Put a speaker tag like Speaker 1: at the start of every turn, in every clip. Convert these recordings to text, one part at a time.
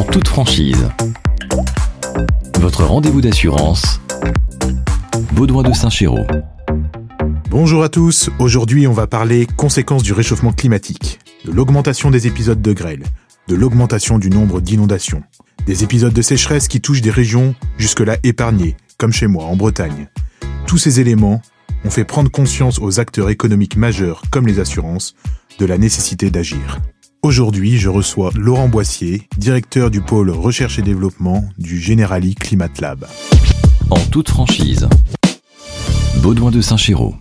Speaker 1: En toute franchise. Votre rendez-vous d'assurance. Baudouin de Saint-Chéraud.
Speaker 2: Bonjour à tous, aujourd'hui on va parler conséquences du réchauffement climatique, de l'augmentation des épisodes de grêle, de l'augmentation du nombre d'inondations, des épisodes de sécheresse qui touchent des régions jusque-là épargnées, comme chez moi en Bretagne. Tous ces éléments ont fait prendre conscience aux acteurs économiques majeurs comme les assurances de la nécessité d'agir. Aujourd'hui, je reçois Laurent Boissier, directeur du pôle recherche et développement du Generali Climate Lab.
Speaker 1: En toute franchise. Baudouin de Saint-Chéraud.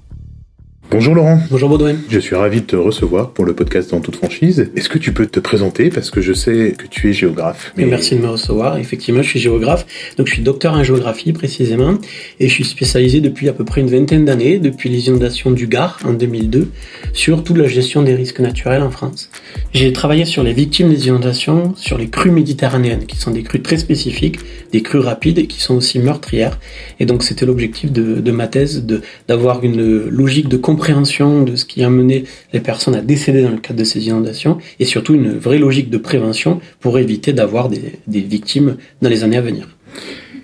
Speaker 2: Bonjour Laurent.
Speaker 3: Bonjour Baudouin.
Speaker 2: Je suis ravi de te recevoir pour le podcast dans toute franchise. Est-ce que tu peux te présenter? Parce que je sais que tu es géographe.
Speaker 3: Mais... Merci de me recevoir. Effectivement, je suis géographe. Donc je suis docteur en géographie précisément et je suis spécialisé depuis à peu près une vingtaine d'années, depuis les inondations du Gard en 2002, sur toute la gestion des risques naturels en France. J'ai travaillé sur les victimes des inondations, sur les crues méditerranéennes qui sont des crues très spécifiques, des crues rapides et qui sont aussi meurtrières. Et donc c'était l'objectif de, de, ma thèse d'avoir une logique de compréhension compréhension de ce qui a mené les personnes à décéder dans le cadre de ces inondations et surtout une vraie logique de prévention pour éviter d'avoir des, des victimes dans les années à venir.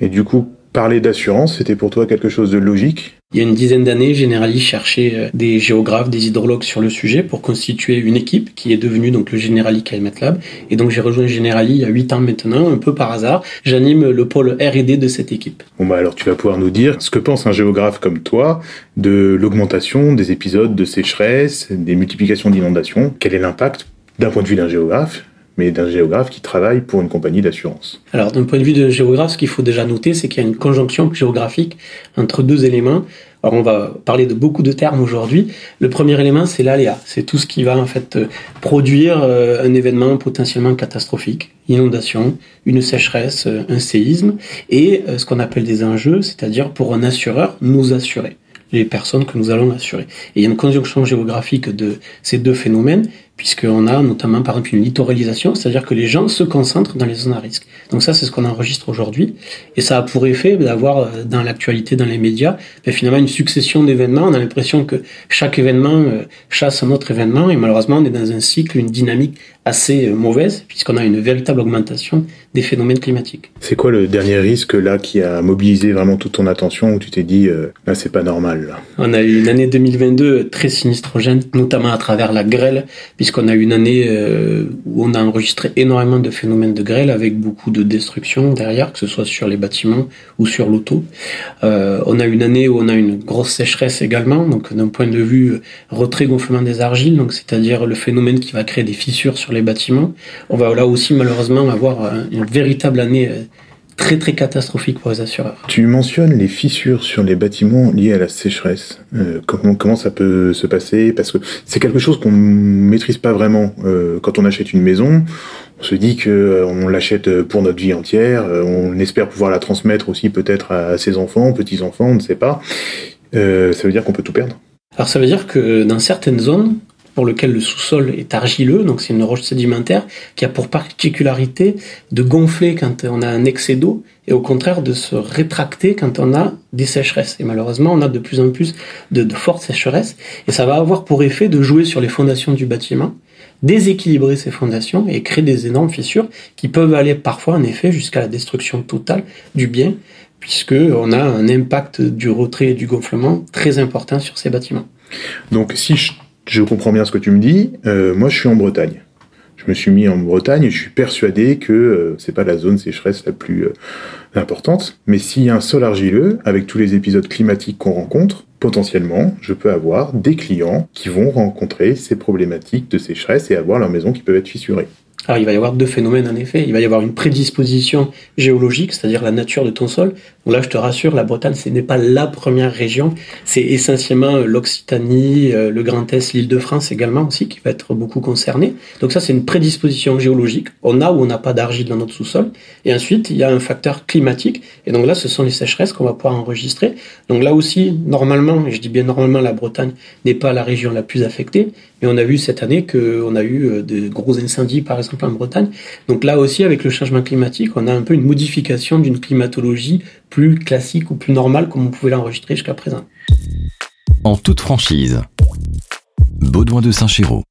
Speaker 2: Et du coup, parler d'assurance, c'était pour toi quelque chose de logique?
Speaker 3: Il y a une dizaine d'années, Generali cherchait euh, des géographes, des hydrologues sur le sujet pour constituer une équipe qui est devenue donc le Generali Climate Lab. Et donc j'ai rejoint Generali il y a huit ans maintenant, un peu par hasard. J'anime le pôle R&D de cette équipe.
Speaker 2: Bon bah alors tu vas pouvoir nous dire ce que pense un géographe comme toi de l'augmentation des épisodes de sécheresse, des multiplications d'inondations. Quel est l'impact d'un point de vue d'un géographe mais d'un géographe qui travaille pour une compagnie d'assurance.
Speaker 3: Alors d'un point de vue de géographe, ce qu'il faut déjà noter, c'est qu'il y a une conjonction géographique entre deux éléments. Alors on va parler de beaucoup de termes aujourd'hui. Le premier élément, c'est l'aléa. C'est tout ce qui va en fait euh, produire euh, un événement potentiellement catastrophique, inondation, une sécheresse, euh, un séisme, et ce qu'on appelle des enjeux, c'est-à-dire pour un assureur, nous assurer les personnes que nous allons assurer. Et il y a une conjonction géographique de ces deux phénomènes puisqu'on a notamment par exemple une littoralisation, c'est-à-dire que les gens se concentrent dans les zones à risque. Donc ça, c'est ce qu'on enregistre aujourd'hui, et ça a pour effet d'avoir euh, dans l'actualité, dans les médias, ben, finalement une succession d'événements. On a l'impression que chaque événement euh, chasse un autre événement, et malheureusement, on est dans un cycle, une dynamique assez euh, mauvaise, puisqu'on a une véritable augmentation des phénomènes climatiques.
Speaker 2: C'est quoi le dernier risque là qui a mobilisé vraiment toute ton attention, où tu t'es dit là c'est pas normal là?
Speaker 3: On a eu une année 2022 très sinistrogène, notamment à travers la grêle puisqu'on a une année euh, où on a enregistré énormément de phénomènes de grêle avec beaucoup de destruction derrière, que ce soit sur les bâtiments ou sur l'auto. Euh, on a une année où on a une grosse sécheresse également, donc d'un point de vue euh, retrait-gonflement des argiles, donc c'est-à-dire le phénomène qui va créer des fissures sur les bâtiments. On va là aussi malheureusement avoir une véritable année très très catastrophique pour les assureurs.
Speaker 2: Tu mentionnes les fissures sur les bâtiments liés à la sécheresse. Euh, comment, comment ça peut se passer? Parce que c'est quelque chose qu'on maîtrise pas vraiment. Euh, quand on achète une maison, on se dit que euh, on l'achète pour notre vie entière. On espère pouvoir la transmettre aussi peut-être à ses enfants, petits enfants, on ne sait pas. Ça veut dire qu'on peut tout perdre.
Speaker 3: Alors ça veut dire que dans certaines zones, pour lequel le sous-sol est argileux, donc c'est une roche sédimentaire qui a pour particularité de gonfler quand on a un excès d'eau et au contraire de se rétracter quand on a des sécheresses. Et malheureusement, on a de plus en plus de, fortes sécheresses et ça va avoir pour effet de jouer sur les fondations du bâtiment, déséquilibrer ces fondations et créer des énormes fissures qui peuvent aller parfois en effet jusqu'à la destruction totale du bien puisque on a un impact du retrait et du gonflement très important sur ces bâtiments.
Speaker 2: Donc si je je comprends bien ce que tu me dis. Euh, moi, je suis en Bretagne. Je me suis mis en Bretagne et je suis persuadé que euh, c'est pas la zone sécheresse la plus euh, importante. Mais s'il y a un sol argileux, avec tous les épisodes climatiques qu'on rencontre, potentiellement, je peux avoir des clients qui vont rencontrer ces problématiques de sécheresse et avoir leur maison qui peuvent être fissurées.
Speaker 3: Alors il va y avoir deux phénomènes en effet. Il va y avoir une prédisposition géologique, c'est-à-dire la nature de ton sol. Là, je te rassure, la Bretagne, ce n'est pas la première région. C'est essentiellement euh, l'Occitanie, euh, le Grand Est, l'Île-de-France également aussi qui va être beaucoup concernée. Donc ça, c'est une prédisposition géologique. On a ou on n'a pas d'argile dans notre sous-sol. Et ensuite, il y a un facteur climatique. Et donc là, ce sont les sécheresses qu'on va pouvoir enregistrer. Donc là aussi, normalement, je dis bien normalement, la Bretagne n'est pas la région la plus affectée. Mais on a vu cette année qu'on a eu euh, de gros incendies, par exemple en Bretagne. Donc là aussi, avec le changement climatique, on a un peu une modification d'une climatologie plus classique ou plus normale comme on pouvait l'enregistrer jusqu'à présent.
Speaker 1: En toute franchise, Baudouin de Saint-Chéraud.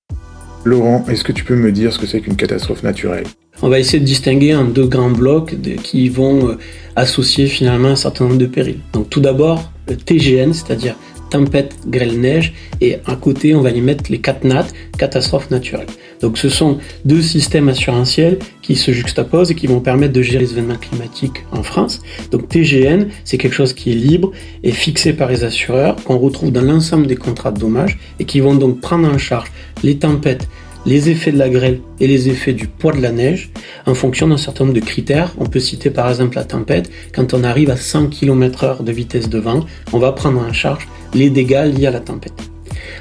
Speaker 2: Laurent, est-ce que tu peux me dire ce que c'est qu'une catastrophe naturelle?
Speaker 3: On va essayer de distinguer en deux grands blocs qui vont euh, associer finalement un certain nombre de périls. Donc tout d'abord, le TGN, c'est-à-dire tempête, grêle, neige, et à côté, on va y mettre les CatNat, catastrophes naturelles. Donc ce sont deux systèmes assurantiels qui se juxtaposent et qui vont permettre de gérer les événements climatiques en France. Donc TGN, c'est quelque chose qui est libre et fixé par les assureurs, qu'on retrouve dans l'ensemble des contrats de dommages et qui vont donc prendre en charge les tempêtes, les effets de la grêle et les effets du poids de la neige en fonction d'un certain nombre de critères. On peut citer par exemple la tempête. Quand on arrive à 100 km h de vitesse de vent, on va prendre en charge les dégâts liés à la tempête.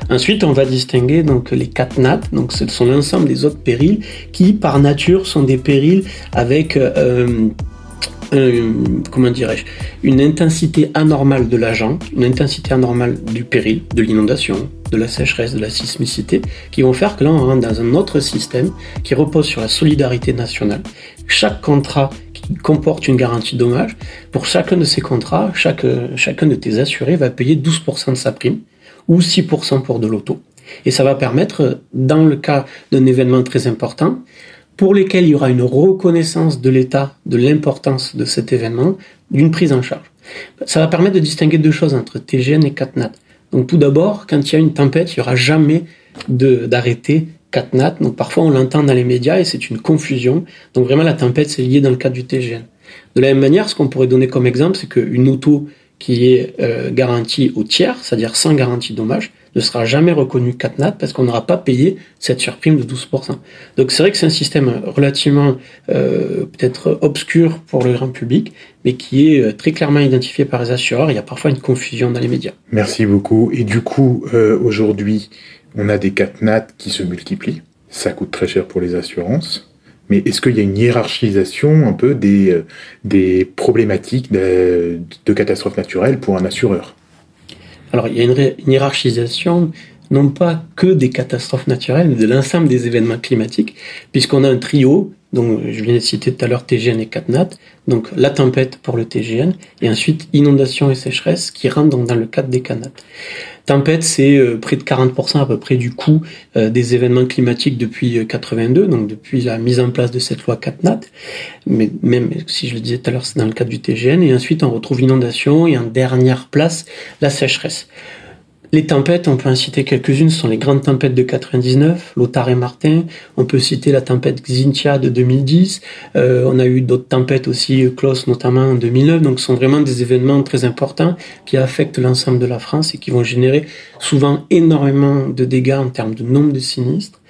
Speaker 3: Ensuite, on va distinguer donc les quatre nattes, donc ce sont l'ensemble des autres périls qui, par nature, sont des périls avec euh, comment dirais-je, une intensité anormale de l'agent, une intensité anormale du péril, de l'inondation, de la sécheresse, de la sismicité, qui vont faire que là, on rentre dans un autre système qui repose sur la solidarité nationale. Chaque contrat qui comporte une garantie dommage, pour chacun de ces contrats, chaque, chacun de tes assurés va payer 12% de sa prime ou 6% pour de l'auto. Et ça va permettre, dans le cas d'un événement très important, pour lesquels il y aura une reconnaissance de l'État de l'importance de cet événement, d'une prise en charge. Ça va permettre de distinguer deux choses entre TGN et CatNat. Donc tout d'abord, quand il y a une tempête, il n'y aura jamais d'arrêté CatNat. Donc parfois on l'entend dans les médias et c'est une confusion. Donc vraiment la tempête c'est lié dans le cadre du TGN. De la même manière, ce qu'on pourrait donner comme exemple, c'est qu'une auto qui est euh, garantie au tiers, c'est-à-dire sans garantie dommage, ne sera jamais reconnu CatNat parce qu'on n'aura pas payé cette surprime de 12%. Donc c'est vrai que c'est un système relativement euh, peut-être obscur pour le grand public, mais qui est euh, très clairement identifié par les assureurs. Il y a parfois une confusion dans les médias.
Speaker 2: Merci beaucoup. Et du coup, euh, aujourd'hui, on a des CatNat qui se multiplient. Ça coûte très cher pour les assurances. Mais est-ce qu'il y a une hiérarchisation un peu des, des problématiques de, de catastrophes naturelles pour un assureur?
Speaker 3: Alors il y a une, hiérarchisation non pas que des catastrophes naturelles, mais de l'ensemble des événements climatiques, puisqu'on a un trio, donc je viens de citer tout à l'heure TGN et CatNat, donc la tempête pour le TGN, et ensuite inondation et sécheresse qui rentrent dans le cadre des CatNat. Tempête, c'est euh, près de 40% à peu près du coût euh, des événements climatiques depuis 82, euh, donc depuis la mise en place de cette loi CatNat. Mais même si je le disais tout à l'heure, c'est dans le cadre du TGN. Et ensuite, on retrouve inondation et en dernière place, la sécheresse. Les tempêtes, on peut en citer quelques-unes, ce sont les grandes tempêtes de 99, Lothar et Martin. On peut citer la tempête Xintia de 2010. Euh, on a eu d'autres tempêtes aussi, Klaus notamment en 2009. Donc ce sont vraiment des événements très importants qui affectent l'ensemble de la France et qui vont générer souvent énormément de dégâts en termes de nombre de sinistres.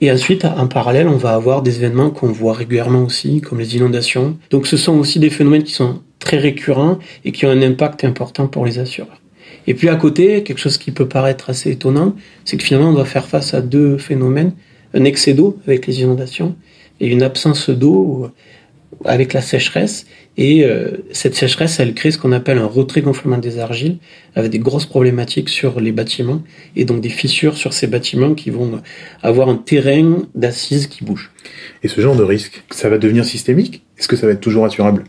Speaker 3: Et ensuite, en parallèle, on va avoir des événements qu'on voit régulièrement aussi, comme les inondations. Donc ce sont aussi des phénomènes qui sont très récurrents et qui ont un impact important pour les assureurs. Et puis à côté, quelque chose qui peut paraître assez étonnant, c'est que finalement on doit faire face à deux phénomènes, un excès d'eau avec les inondations et une absence d'eau avec la sécheresse. Et euh, cette sécheresse, elle crée ce qu'on appelle un retrait gonflement des argiles, avec des grosses problématiques sur les bâtiments, et donc des fissures sur ces bâtiments qui vont avoir un terrain d'assises qui bouge.
Speaker 2: Et ce genre de risque, ça va devenir systémique? Est-ce que ça va être toujours assurable?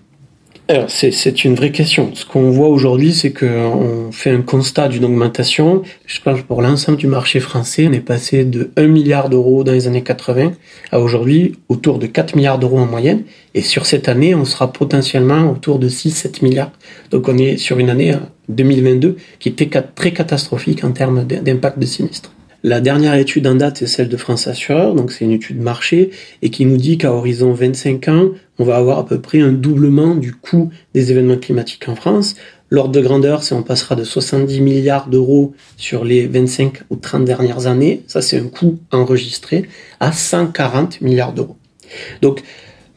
Speaker 3: C'est une vraie question. Ce qu'on voit aujourd'hui, c'est qu'on fait un constat d'une augmentation. Je pense pour l'ensemble du marché français, on est passé de 1 milliard d'euros dans les années 80 à aujourd'hui autour de 4 milliards d'euros en moyenne. Et sur cette année, on sera potentiellement autour de 6-7 milliards. Donc on est sur une année 2022 euh, qui était très catastrophique en termes d'impact de sinistre. La dernière étude en date est celle de France Assureur, donc c'est une étude marché et qui nous dit qu'à horizon 25 ans, on va avoir à peu près un doublement du coût des événements climatiques en France. L'ordre de grandeur, c'est on passera de 70 milliards d'euros sur les 25 ou 30 dernières années, ça c'est un coût enregistré, à 140 milliards d'euros. Donc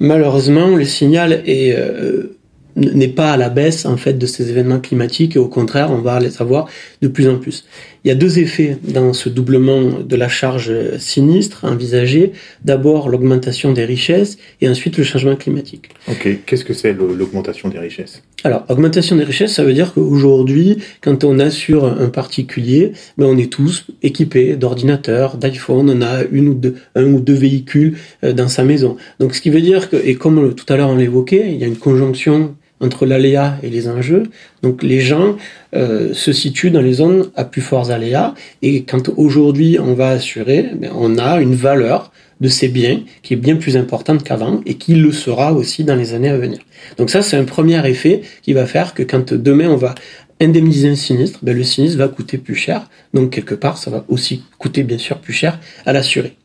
Speaker 3: malheureusement, le signal euh, n'est pas à la baisse en fait de ces événements climatiques et au contraire on va les avoir de plus en plus. Il y a deux effets dans ce doublement de la charge sinistre envisagé. D'abord l'augmentation des richesses et ensuite le changement climatique.
Speaker 2: Ok, qu'est-ce que c'est l'augmentation des richesses?
Speaker 3: Alors augmentation des richesses, ça veut dire qu'aujourd'hui quand on assure un particulier, ben, on est tous équipés d'ordinateurs, d'iPhone, on a une ou deux, un ou deux véhicules euh, dans sa maison. Donc ce qui veut dire que, et comme tout à l'heure on l'évoquait, il y a une conjonction entre l'aléa et les enjeux. Donc les gens euh, se situent dans les zones à plus forts aléas et quand aujourd'hui on va assurer, ben, on a une valeur de ces biens qui est bien plus importante qu'avant et qui le sera aussi dans les années à venir. Donc ça c'est un premier effet qui va faire que quand demain on va indemniser un sinistre, ben, le sinistre va coûter plus cher. Donc quelque part ça va aussi coûter bien sûr plus cher à l'assurer.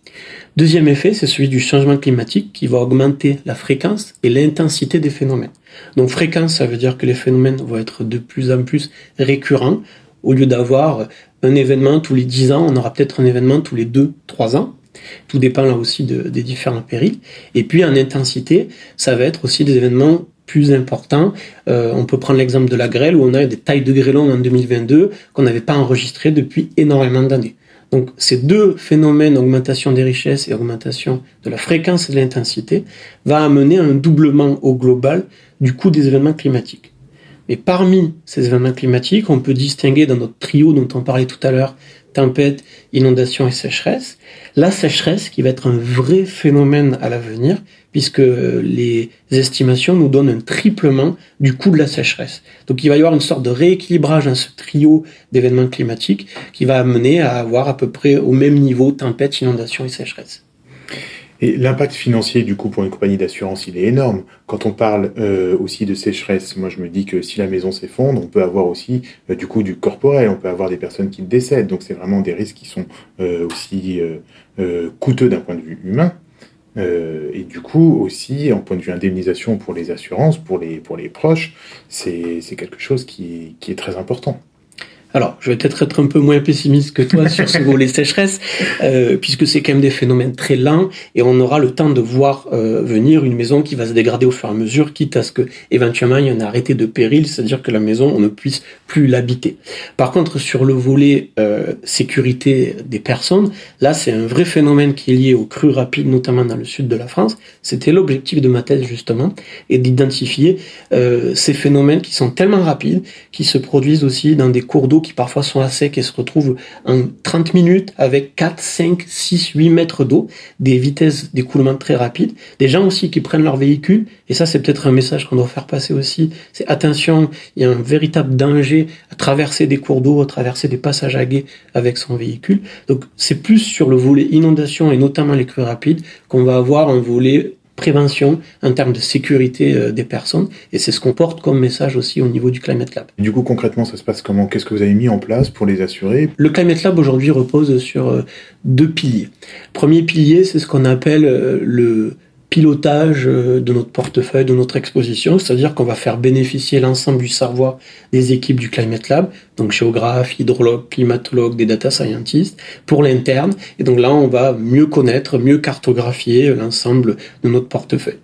Speaker 3: Deuxième effet, c'est celui du changement climatique qui va augmenter la fréquence et l'intensité des phénomènes. Donc fréquence, ça veut dire que les phénomènes vont être de plus en plus récurrents. Au lieu d'avoir un événement tous les 10 ans, on aura peut-être un événement tous les 2-3 ans. Tout dépend là aussi des différents périls. Et puis en intensité, ça va être aussi des événements plus importants. Euh, on peut prendre l'exemple de la grêle où on a des tailles de grêlons en 2022 qu'on n'avait pas enregistrées depuis énormément d'années. Donc ces deux phénomènes, augmentation des richesses et augmentation de la fréquence et de l'intensité, va amener un doublement au global du coût des événements climatiques. Et parmi ces événements climatiques, on peut distinguer dans notre trio dont on parlait tout à l'heure, tempête, inondation et sécheresse, la sécheresse qui va être un vrai phénomène à l'avenir, puisque les estimations nous donnent un triplement du coût de la sécheresse. Donc il va y avoir une sorte de rééquilibrage dans ce trio d'événements climatiques qui va amener à avoir à peu près au même niveau tempête, inondation et sécheresse.
Speaker 2: Et l'impact financier, du coup, pour une compagnie d'assurance, il est énorme. Quand on parle euh, aussi de sécheresse, moi, je me dis que si la maison s'effondre, on peut avoir aussi, euh, du coup, du corporel. On peut avoir des personnes qui décèdent. Donc, c'est vraiment des risques qui sont euh, aussi coûteux d'un point de vue humain. et du coup, aussi, en point de vue indemnisation pour les assurances, pour les, pour les proches, c'est quelque chose qui, qui est très important.
Speaker 3: Alors, je vais peut-être être un peu moins pessimiste que toi sur ce volet sécheresse, euh, puisque c'est quand même des phénomènes très lents et on aura le temps de voir euh, venir une maison qui va se dégrader au fur et à mesure, quitte à ce que éventuellement il y ait un arrêté de péril, c'est-à-dire que la maison on ne puisse plus l'habiter. Par contre, sur le volet euh, sécurité des personnes, là c'est un vrai phénomène qui est lié aux crues rapides, notamment dans le sud de la France. C'était l'objectif de ma thèse justement, et d'identifier ces phénomènes qui sont tellement rapides, qui se produisent aussi dans des cours d'eau qui parfois sont à sec et se retrouvent en 30 minutes avec 4, 5, 6, 8 mètres d'eau, des vitesses d'écoulement très rapides. Des gens aussi qui prennent leur véhicule, et ça c'est peut-être un message qu'on doit faire passer aussi, c'est attention, il y a un véritable danger à traverser des cours d'eau, à traverser des passages à guet avec son véhicule. Donc c'est plus sur le volet inondation et notamment les crues rapides qu'on va avoir un volet prévention, en termes de sécurité euh, des personnes. Et c'est ce qu'on porte comme message aussi au niveau du Climate Lab.
Speaker 2: du coup, concrètement, ça se passe comment? Qu'est-ce que vous avez mis en place pour les assurer?
Speaker 3: Le Climate Lab aujourd'hui repose sur euh, deux piliers. Premier pilier, c'est ce qu'on appelle euh, le pilotage euh, de notre portefeuille, de notre exposition, c'est-à-dire qu'on va faire bénéficier l'ensemble du savoir des équipes du Climate Lab, donc géographes, hydrologues, climatologues, des data scientists, pour l'interne. Et donc là, on va mieux connaître, mieux cartographier l'ensemble de notre portefeuille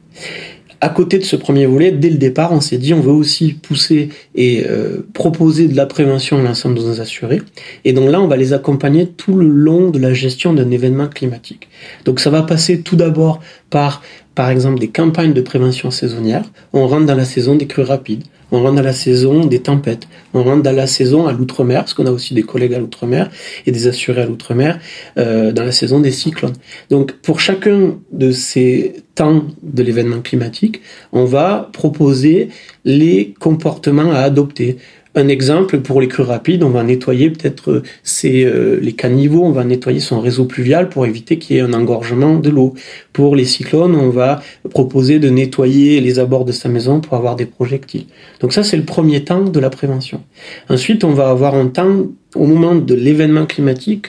Speaker 3: à côté de ce premier volet, dès le départ, on s'est dit on veut aussi pousser et euh, proposer de la prévention à l'ensemble de nos assurés. Et donc là, on va les accompagner tout le long de la gestion d'un événement climatique. Donc ça va passer tout d'abord par, par exemple, des campagnes de prévention saisonnière. On rentre dans la saison des crues rapides on rentre dans la saison des tempêtes, on rentre dans la saison à l'outre-mer, parce qu'on a aussi des collègues à l'outre-mer et des assurés à l'outre-mer, euh, dans la saison des cyclones. Donc pour chacun de ces temps de l'événement climatique, on va proposer les comportements à adopter. Un exemple, pour les crues rapides, on va nettoyer peut-être euh, euh, les caniveaux, on va nettoyer son réseau pluvial pour éviter qu'il y ait un engorgement de l'eau. Pour les cyclones, on va proposer de nettoyer les abords de sa maison pour avoir des projectiles. Donc ça, c'est le premier temps de la prévention. Ensuite, on va avoir un temps au moment de l'événement climatique,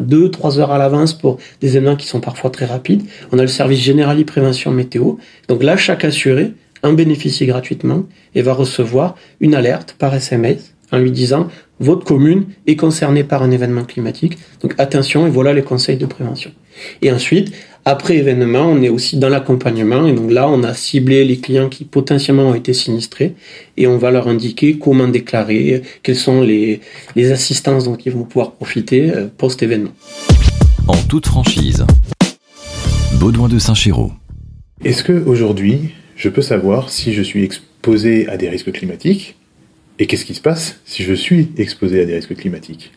Speaker 3: deux, trois heures à l'avance pour des événements qui sont parfois très rapides. On a le service général prévention météo. Donc là, chaque assuré en bénéficier gratuitement et va recevoir une alerte par SMS en lui disant votre commune est concernée par un événement climatique, donc attention et voilà les conseils de prévention. Et ensuite, après événement, on est aussi dans l'accompagnement et donc là, on a ciblé les clients qui potentiellement ont été sinistrés et on va leur indiquer comment déclarer, quelles sont les, les assistances dont ils vont pouvoir profiter euh, post-événement.
Speaker 1: En toute franchise, Baudouin de Saint-Chéraud.
Speaker 2: Est-ce que aujourd'hui, je peux savoir si je suis exposé à des risques climatiques et qu'est-ce qui se passe si je suis exposé à des risques climatiques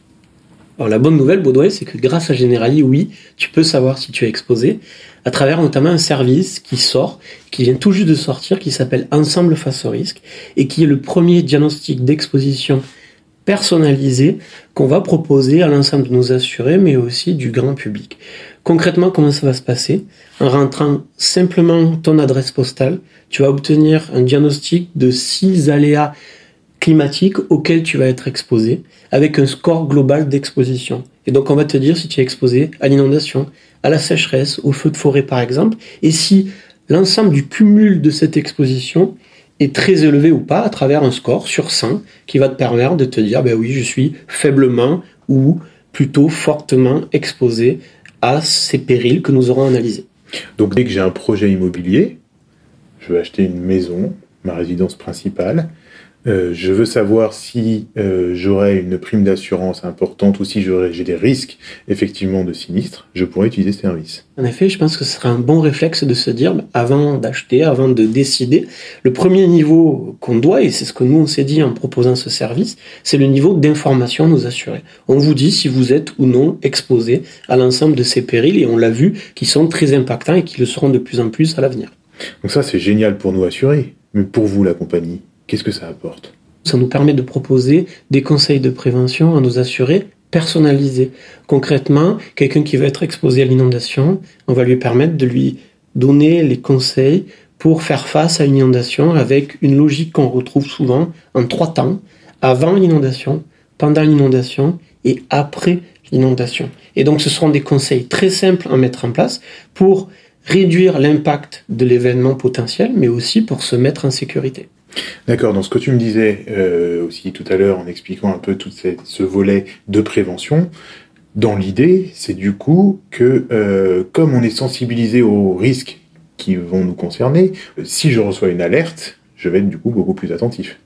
Speaker 3: Alors la bonne nouvelle, Baudouin, c'est que grâce à Generali, oui, tu peux savoir si tu es exposé. à travers notamment un service qui sort, qui vient tout juste de sortir, qui s'appelle Ensemble face au risque, et qui est le premier diagnostic d'exposition personnalisé qu'on va proposer à l'ensemble de nos assurés, mais aussi du grand public. Concrètement, comment ça va se passer En rentrant simplement ton adresse postale, tu vas obtenir un diagnostic de six aléas climatiques auxquels tu vas être exposé, avec un score global d'exposition. Et donc on va te dire si tu es exposé à l'inondation, à la sécheresse, au feu de forêt par exemple, et si l'ensemble du cumul de cette exposition est très élevé ou pas à travers un score sur 100 qui va te permettre de te dire ben oui, je suis faiblement ou plutôt fortement exposé à ces périls que nous aurons analysés.
Speaker 2: Donc dès que j'ai un projet immobilier, je veux acheter une maison, ma résidence principale, euh, je veux savoir si euh, j'aurai une prime d'assurance importante ou si j'ai des risques effectivement de sinistre, je pourrais utiliser ce service.
Speaker 3: En effet, je pense que ce serait un bon réflexe de se dire, avant d'acheter, avant de décider, le premier niveau qu'on doit, et c'est ce que nous on s'est dit en proposant ce service, c'est le niveau d'information nous assurer. On vous dit si vous êtes ou non exposé à l'ensemble de ces périls, et on l'a vu, qui sont très impactants et qui le seront de plus en plus à l'avenir.
Speaker 2: Donc ça c'est génial pour nous assurer, mais pour vous la compagnie Qu'est-ce que ça apporte?
Speaker 3: Ça nous permet de proposer des conseils de prévention à nos assurés personnalisés. Concrètement, quelqu'un qui va être exposé à l'inondation, on va lui permettre de lui donner les conseils pour faire face à une inondation avec une logique qu'on retrouve souvent en trois temps, avant l'inondation, pendant l'inondation et après l'inondation. Et donc ce seront des conseils très simples à mettre en place pour réduire l'impact de l'événement potentiel, mais aussi pour se mettre en sécurité.
Speaker 2: D'accord, dans ce que tu me disais euh, aussi tout à l'heure en expliquant un peu tout ce volet de prévention, dans l'idée, c'est du coup que euh, comme on est sensibilisé aux risques qui vont nous concerner, si je reçois une alerte, je vais être du coup beaucoup plus attentif.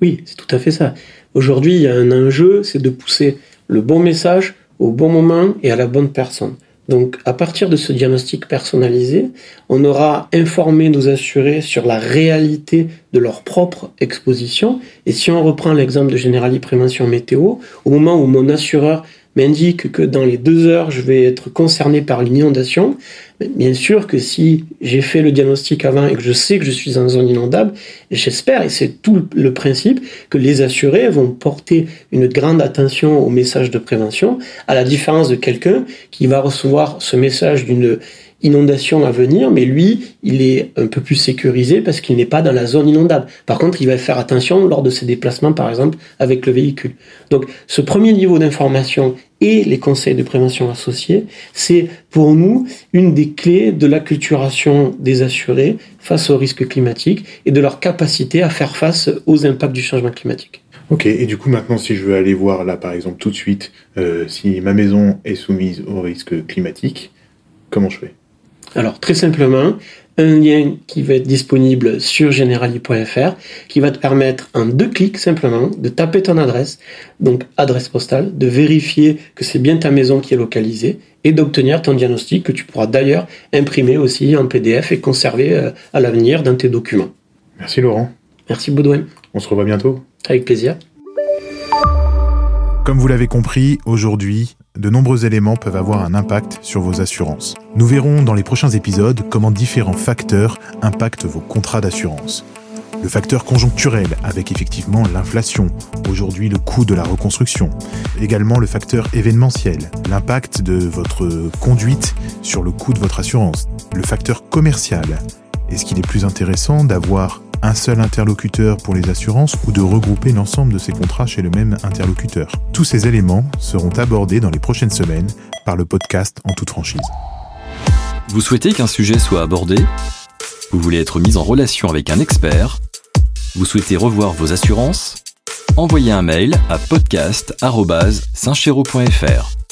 Speaker 3: Oui, c'est tout à fait ça. Aujourd'hui, il y a un enjeu, c'est de pousser le bon message au bon moment et à la bonne personne. Donc, à partir de ce diagnostic personnalisé, on aura informé nos assurés sur la réalité de leur propre exposition. Et si on reprend l'exemple de Generali Prévention Météo, au moment où mon assureur m'indique que dans les deux heures, je vais être concerné par l'inondation, bien sûr que si j'ai fait le diagnostic avant et que je sais que je suis en zone inondable, j'espère, et c'est tout le principe, que les assurés vont porter une grande attention au message de prévention, à la différence de quelqu'un qui va recevoir ce message d'une inondation à venir, mais lui, il est un peu plus sécurisé parce qu'il n'est pas dans la zone inondable. Par contre, il va faire attention lors de ses déplacements, par exemple, avec le véhicule. Donc, ce premier niveau d'information et les conseils de prévention associés, c'est pour nous une des clés de l'acculturation des assurés face aux risques climatiques et de leur capacité à faire face aux impacts du changement climatique.
Speaker 2: Ok, et du coup maintenant si je veux aller voir là par exemple tout de suite euh, si ma maison est soumise au risque climatique, comment je fais?
Speaker 3: Alors très simplement, un lien qui va être disponible sur generali.fr qui va te permettre en deux clics simplement de taper ton adresse, donc adresse postale, de vérifier que c'est bien ta maison qui est localisée et d'obtenir ton diagnostic que tu pourras d'ailleurs imprimer aussi en PDF et conserver euh, à l'avenir dans tes documents.
Speaker 2: Merci Laurent.
Speaker 3: Merci Baudouin.
Speaker 2: On se revoit bientôt.
Speaker 3: Avec plaisir.
Speaker 2: Comme vous l'avez compris, aujourd'hui, de nombreux éléments peuvent avoir un impact sur vos assurances. Nous verrons dans les prochains épisodes comment différents facteurs impactent vos contrats d'assurance. Le facteur conjoncturel, avec effectivement l'inflation, aujourd'hui le coût de la reconstruction. Également le facteur événementiel, l'impact de votre conduite sur le coût de votre assurance. Le facteur commercial, est-ce qu'il est plus intéressant d'avoir un seul interlocuteur pour les assurances ou de regrouper l'ensemble de ces contrats chez le même interlocuteur. Tous ces éléments seront abordés dans les prochaines semaines par le podcast en toute franchise.
Speaker 1: Vous souhaitez qu'un sujet soit abordé? Vous voulez être mis en relation avec un expert? Vous souhaitez revoir vos assurances? Envoyez un mail à podcast.saintchero.fr.